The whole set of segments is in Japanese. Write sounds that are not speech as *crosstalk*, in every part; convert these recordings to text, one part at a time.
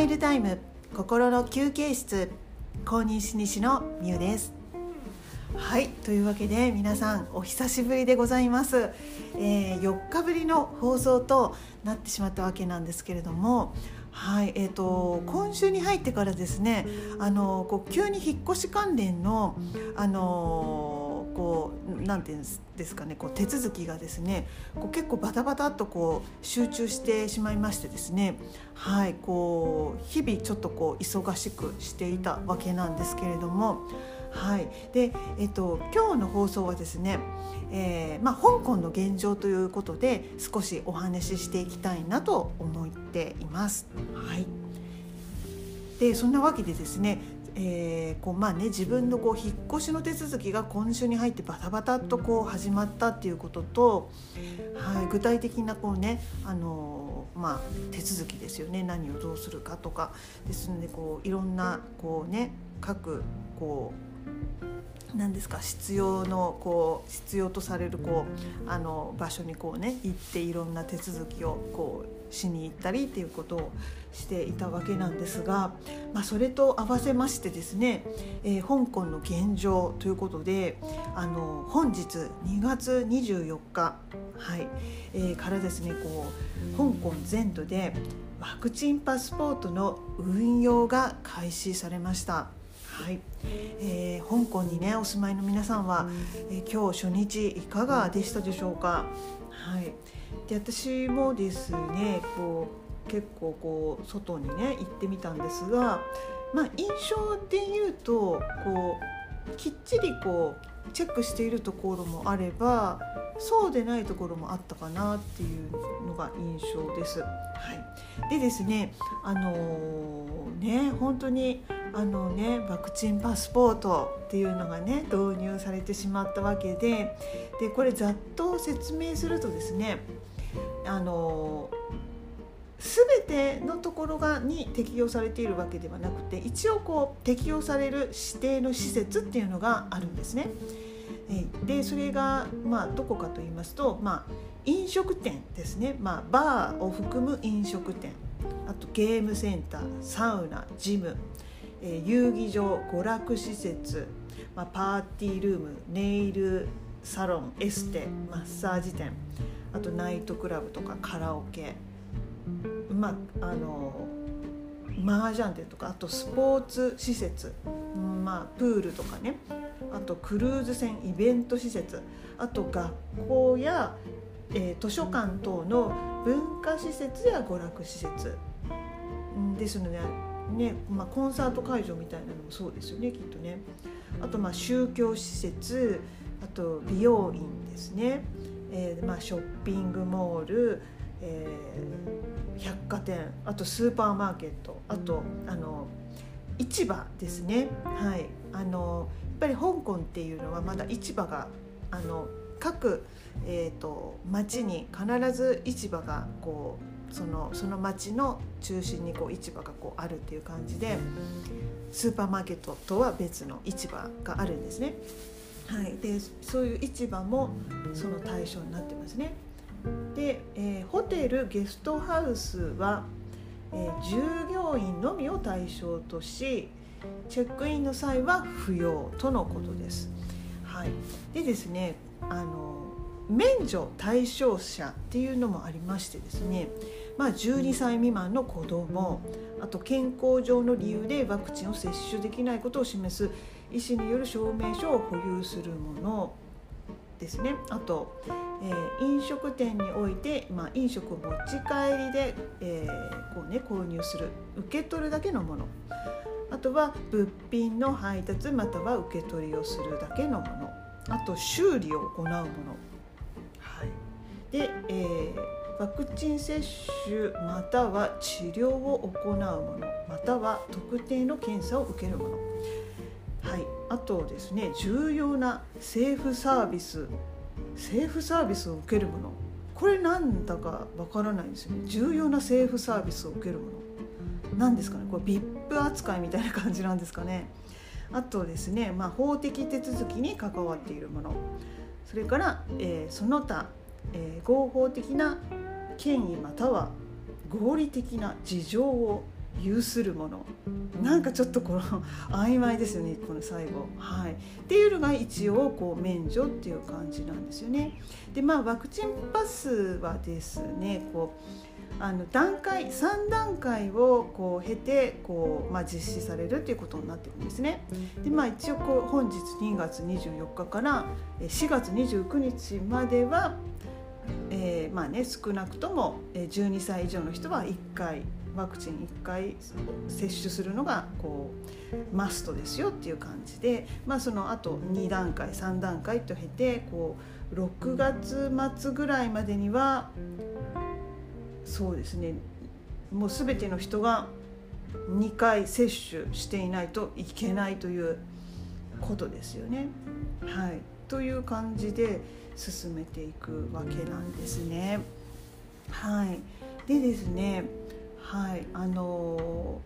イルタイム心の休憩室公認心理師のみゆです。はいというわけで皆さんお久しぶりでございます、えー、4日ぶりの放送となってしまったわけなんですけれどもはいえーと、今週に入ってからですねあのこう急に引っ越し関連のあのこうなんていうんですかねこう手続きがですねこう結構バタバタっとこう集中してしまいましてですねはいこう日々ちょっとこう忙しくしていたわけなんですけれども。はいでえっと、今日の放送はですね、えまあ、香港の現状ということで少しお話ししていきたいなと思っています。はい、でそんなわけでですねえーこうまあね、自分のこう引っ越しの手続きが今週に入ってバタバタとこう始まったっていうことと、はい、具体的なこう、ねあのまあ、手続きですよね。何をどうするかとかですのでこういろんなこう、ね、各こう何ですか必要のこう必要とされるこうあの場所にこうね行っていろんな手続きをこうしに行ったりっていうことをしていたわけなんですが、まあ、それと合わせましてですね、えー、香港の現状ということであの本日2月24日、はいえー、からですねこう香港全土でワクチンパスポートの運用が開始されました。はい、えー、香港にねお住まいの皆さんは、えー、今日初日いかがでしたでしょうか。はい、で私もですねこう結構こう外にね行ってみたんですが、まあ、印象で言うとこうきっちりこうチェックしているところもあればそうでないところもあったかなっていうのが印象です。はい、でですねあのー、ね本当にあのねワクチンパスポートっていうのがね導入されてしまったわけででこれざっと説明するとですねあの全てのところがに適用されているわけではなくて一応こう適用される指定の施設っていうのがあるんですね。でそれが、まあ、どこかと言いますと、まあ、飲食店ですね、まあ、バーを含む飲食店。あとゲームセンターサウナジム。えー、遊技場娯楽施設、まあ、パーティールームネイルサロンエステマッサージ店あとナイトクラブとかカラオケまああの麻雀店とかあとスポーツ施設、まあ、プールとかねあとクルーズ船イベント施設あと学校や、えー、図書館等の文化施設や娯楽施設ですのでね。ねまあ、コンサート会場みたいなのもそうですよねきっとね。あとまあ宗教施設あと美容院ですね、えーまあ、ショッピングモール、えー、百貨店あとスーパーマーケットあとあの市場ですね。はい。あのやっぱり香港っていうのはまだ市場があの各、えーと、町に必ず市場がこうそのその町の中心にこう市場がこうあるっていう感じでスーパーマーケットとは別の市場があるんですね。はい、でそういう市場もその対象になってますね。で、えー、ホテルゲストハウスは、えー、従業員のみを対象としチェックインの際は不要とのことです。はい、でですねあの免除対象者っていうのもありましてですねまあ、12歳未満の子どもあと健康上の理由でワクチンを接種できないことを示す医師による証明書を保有するものですね。あと、えー、飲食店において、まあ、飲食を持ち帰りで、えー、こうね、購入する受け取るだけのもの。あとは物品の配達または受け取りをするだけのもの。あと修理を行うもの、で、えーワクチン接種または治療を行うものまたは特定の検査を受けるもの、はい、あとですね重要な政府サービス政府サービスを受けるもの。これなんだかわからないんですよね。重要な政府サービスを受けるもの。何ですかね。これ VIP 扱いみたいな感じなんですかね。あとですね、まあ、法的手続きに関わっているもの。それから、えー、その他、えー、合法的な権威または合理的な事情を有するものなんかちょっとこの曖昧ですよねこの最後。はい、っていうのが一応こう免除っていう感じなんですよね。でまあワクチンパスはですねこうあの段階3段階をこう経てこう、まあ、実施されるということになってるんですね。でまあ一応こう本日2月24日から4月29日までは、えー、まあね少なくとも12歳以上の人は1回ワクチン1回接種するのがこうマストですよっていう感じで、まあ、その後2段階3段階と経てこう6月末ぐらいまでにはそうですねもう全ての人が2回接種していないといけないということですよね。はい、という感じで進めていくわけなんですね。はい、でですねはいあの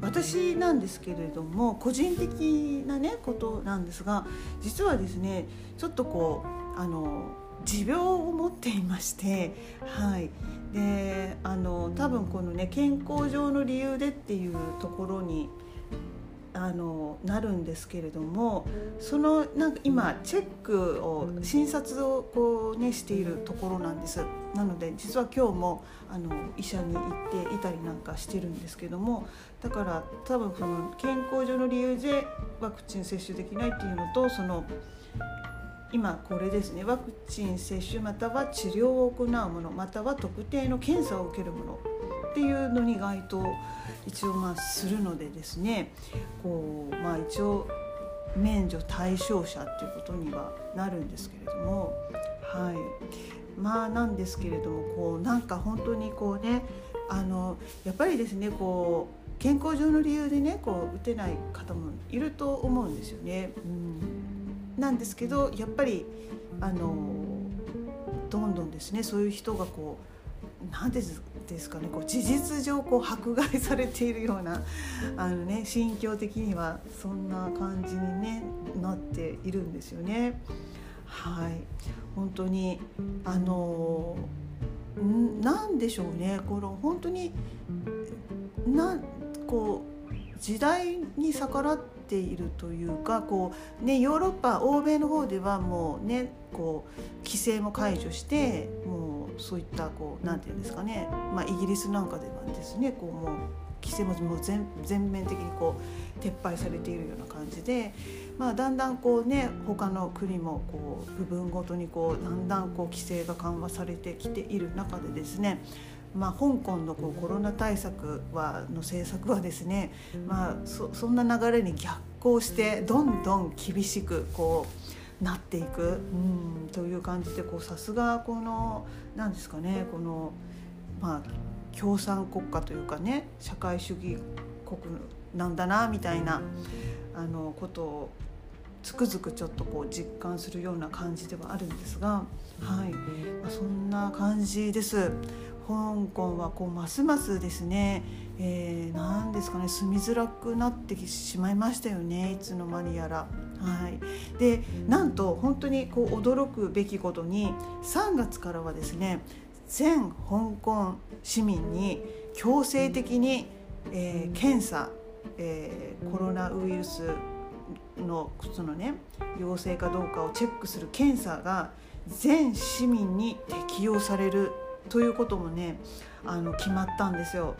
私なんですけれども個人的なねことなんですが実はですねちょっとこうあの持病を持っていましてはいであの多分このね健康上の理由でっていうところにあのなるんですけれどもそのなんか今チェックを診察をこう、ね、しているところなんです。なので実は今日もあの医者に行っていたりなんかしてるんですけどもだから多分その健康上の理由でワクチン接種できないっていうのとその今これですねワクチン接種または治療を行うものまたは特定の検査を受けるものっていうのに該当一応まあするのでですねこう、まあ、一応免除対象者っていうことにはなるんですけれどもはいまあなんですけれどもこうなんか本当にこうねあのやっぱりですねこう健康上の理由でねこう打てない方もいると思うんですよね。うん、なんですけどやっぱりあのどんどんですねそういう人がこう何ですかですかねこう事実上こう迫害されているようなあの、ね、心境的にはそんな感じに、ね、なっているんですよね。はい本当にあのなんでしょうねこの本当になこう時代に逆らっているというかこう、ね、ヨーロッパ欧米の方ではもうねこう規制も解除してもうそういったこうなんていうんですかね、まあ、イギリスなんかではですねこうもう規制ももう全全面的にこう撤廃されているような感じで、まあ、だんだんこうね他の国もこう部分ごとにこうだんだんこう規制が緩和されてきている中でですねまあ、香港のこうコロナ対策はの政策はですね、まあ、そそんな流れに逆行してどんどん厳しくこうなっていく、うん、という感じでさすがこの何ですかねこのまあ共産国家というかね社会主義国なんだなみたいなあのことをつくづくちょっとこう実感するような感じではあるんですが、はいまあ、そんな感じです。香港はこうますますですね、えー、何ですかね住みづらくなってしまいましたよねいつの間にやら。はい、でなんと本当にこう驚くべきことに3月からはですね全香港市民に強制的に、えー、検査、えー、コロナウイルスのそのね陽性かどうかをチェックする検査が全市民に適用されるということもねあの決まったんですよ。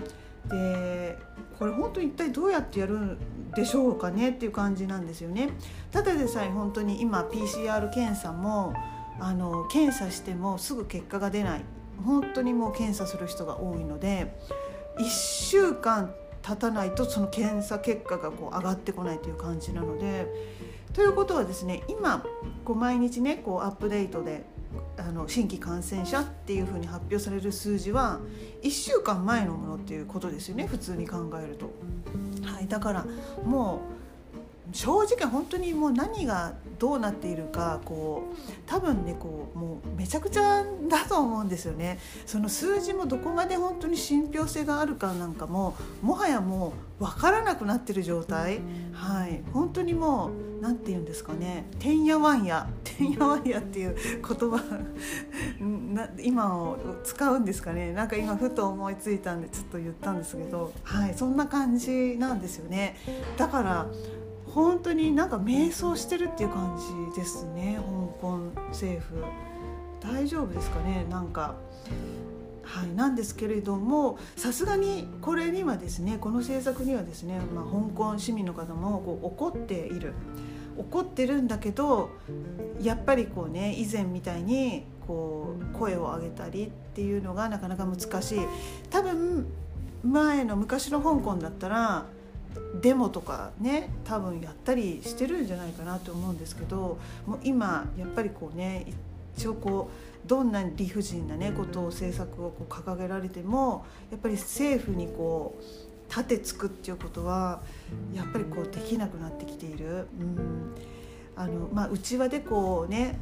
でこれ本当に一体どうやってやるんでしょうかねっていう感じなんですよね。ただでさえ本当に今 PCR 検査もあの検査してもすぐ結果が出ない本当にもう検査する人が多いので1週間経たないとその検査結果がこう上がってこないという感じなので。ということはですね今こう毎日ねこうアップデートであの新規感染者っていうふうに発表される数字は1週間前のものっていうことですよね普通に考えると。はい、だからもう正直本当にもう何がどうなっているかこう多分ねこうもうめちゃくちゃだと思うんですよね。その数字もどこまで本当に信憑性があるかなんかももはやもう分からなくなってる状態。はい。本当にもう何て言うんですかね「てんやわんや」*laughs*「てんやわんや」っていう言葉 *laughs* 今を使うんですかね。なんか今ふと思いついたんでちょっと言ったんですけど。はい。そんな感じなんですよね。だから本当になんか迷走してるっていう感じですね香港政府。大丈夫ですかねなんか。はい、なんですけれどもさすがにこれにはですねこの政策にはですね、まあ、香港市民の方もこう怒っている。怒ってるんだけどやっぱりこうね以前みたいにこう声を上げたりっていうのがなかなか難しい。多分前の昔の香港だったらデモとかね多分やったりしてるんじゃないかなと思うんですけどもう今やっぱりこうね一応こうどんな理不尽なねことを政策をこう掲げられてもやっぱり政府にこう立てつくっていうことはやっぱりこうできなくなってきている。うんあのまあ、内輪でこうね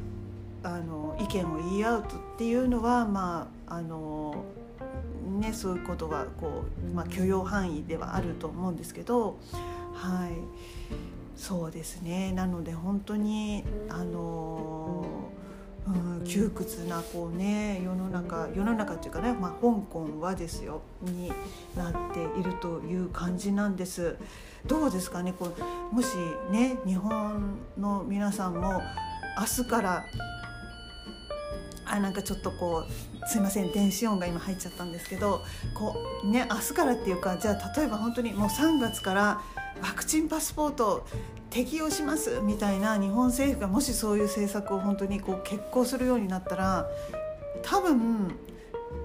あの意見を言い合うっていうのはまああのね、そういうことがこう、まあ、許容範囲ではあると思うんですけど、はい、そうですねなので本当にあのうん、窮屈なこうね世の中世の中っていうかね、まあ、香港はですよになっているという感じなんです。どうですかねこうもしね日本の皆さんも明日からあなんかちょっとこうすいません電子音が今入っちゃったんですけどこうね明日からっていうかじゃあ例えば本当にもう3月からワクチンパスポート適用しますみたいな日本政府がもしそういう政策を本当にこう決行するようになったら多分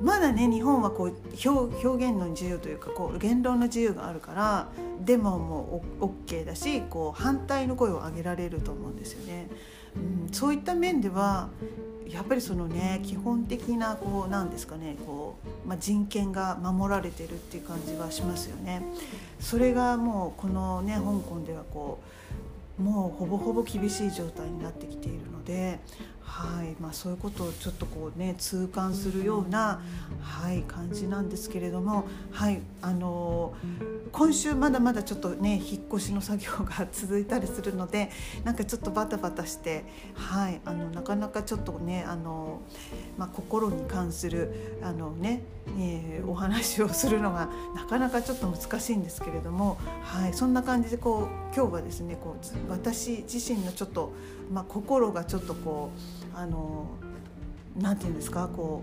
まだね日本はこう表現の自由というかこう言論の自由があるからデモも OK だしこう反対の声を上げられると思うんですよね。うん、そういった面ではやっぱりそのね基本的なこうなんですかねこう、まあ、人権が守られてるっていう感じはしますよね。それがもうこのね香港ではこうもうほぼほぼ厳しい状態になってきているのではいまあ、そういうことをちょっとこうね痛感するような、はい、感じなんですけれども、はいあのー、今週まだまだちょっとね引っ越しの作業が続いたりするのでなんかちょっとバタバタして、はい、あのなかなかちょっとねあのー、まあ、心に関するあのね、えー、お話をするのがなかなかちょっと難しいんですけれども、はい、そんな感じでこう今日はですねこう私自身のちょっと、まあ、心がちょっとこうあのなんて言うんですかこ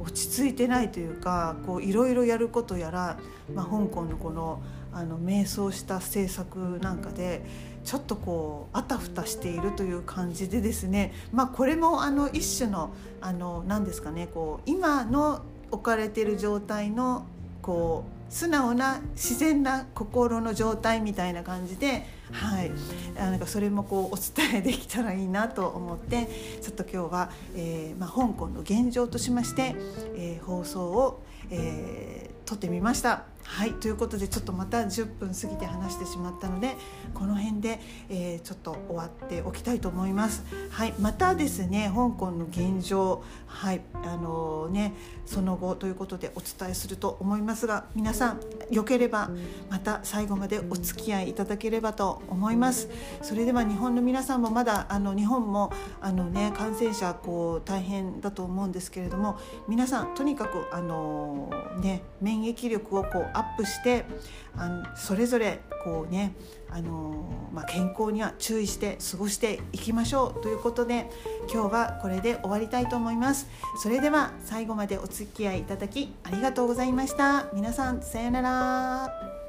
う落ち着いてないというかいろいろやることやら、まあ、香港のこのあの迷走した政策なんかでちょっとこうあたふたしているという感じでですね、まあ、これもあの一種のあの何ですかねこう今の置かれている状態のこう素直な自然な心の状態みたいな感じではい、なんかそれもこうお伝えできたらいいなと思ってちょっと今日は、えーまあ、香港の現状としまして、えー、放送を、えー、撮ってみました。はいということでちょっとまた10分過ぎて話してしまったのでこの辺で、えー、ちょっと終わっておきたいと思います。はい、またですね香港の現状はいあのー、ねその後ということでお伝えすると思いますが皆さんよければまた最後までお付き合いいただければと思います。それでは日本の皆さんもまだあの日本もあのね感染者こう大変だと思うんですけれども皆さんとにかくあのー、ね免疫力をこうアップしてあのそれぞれこうねあのまあ、健康には注意して過ごしていきましょうということで今日はこれで終わりたいと思います。それでは最後までお付き合いいただきありがとうございました。皆さんさようなら。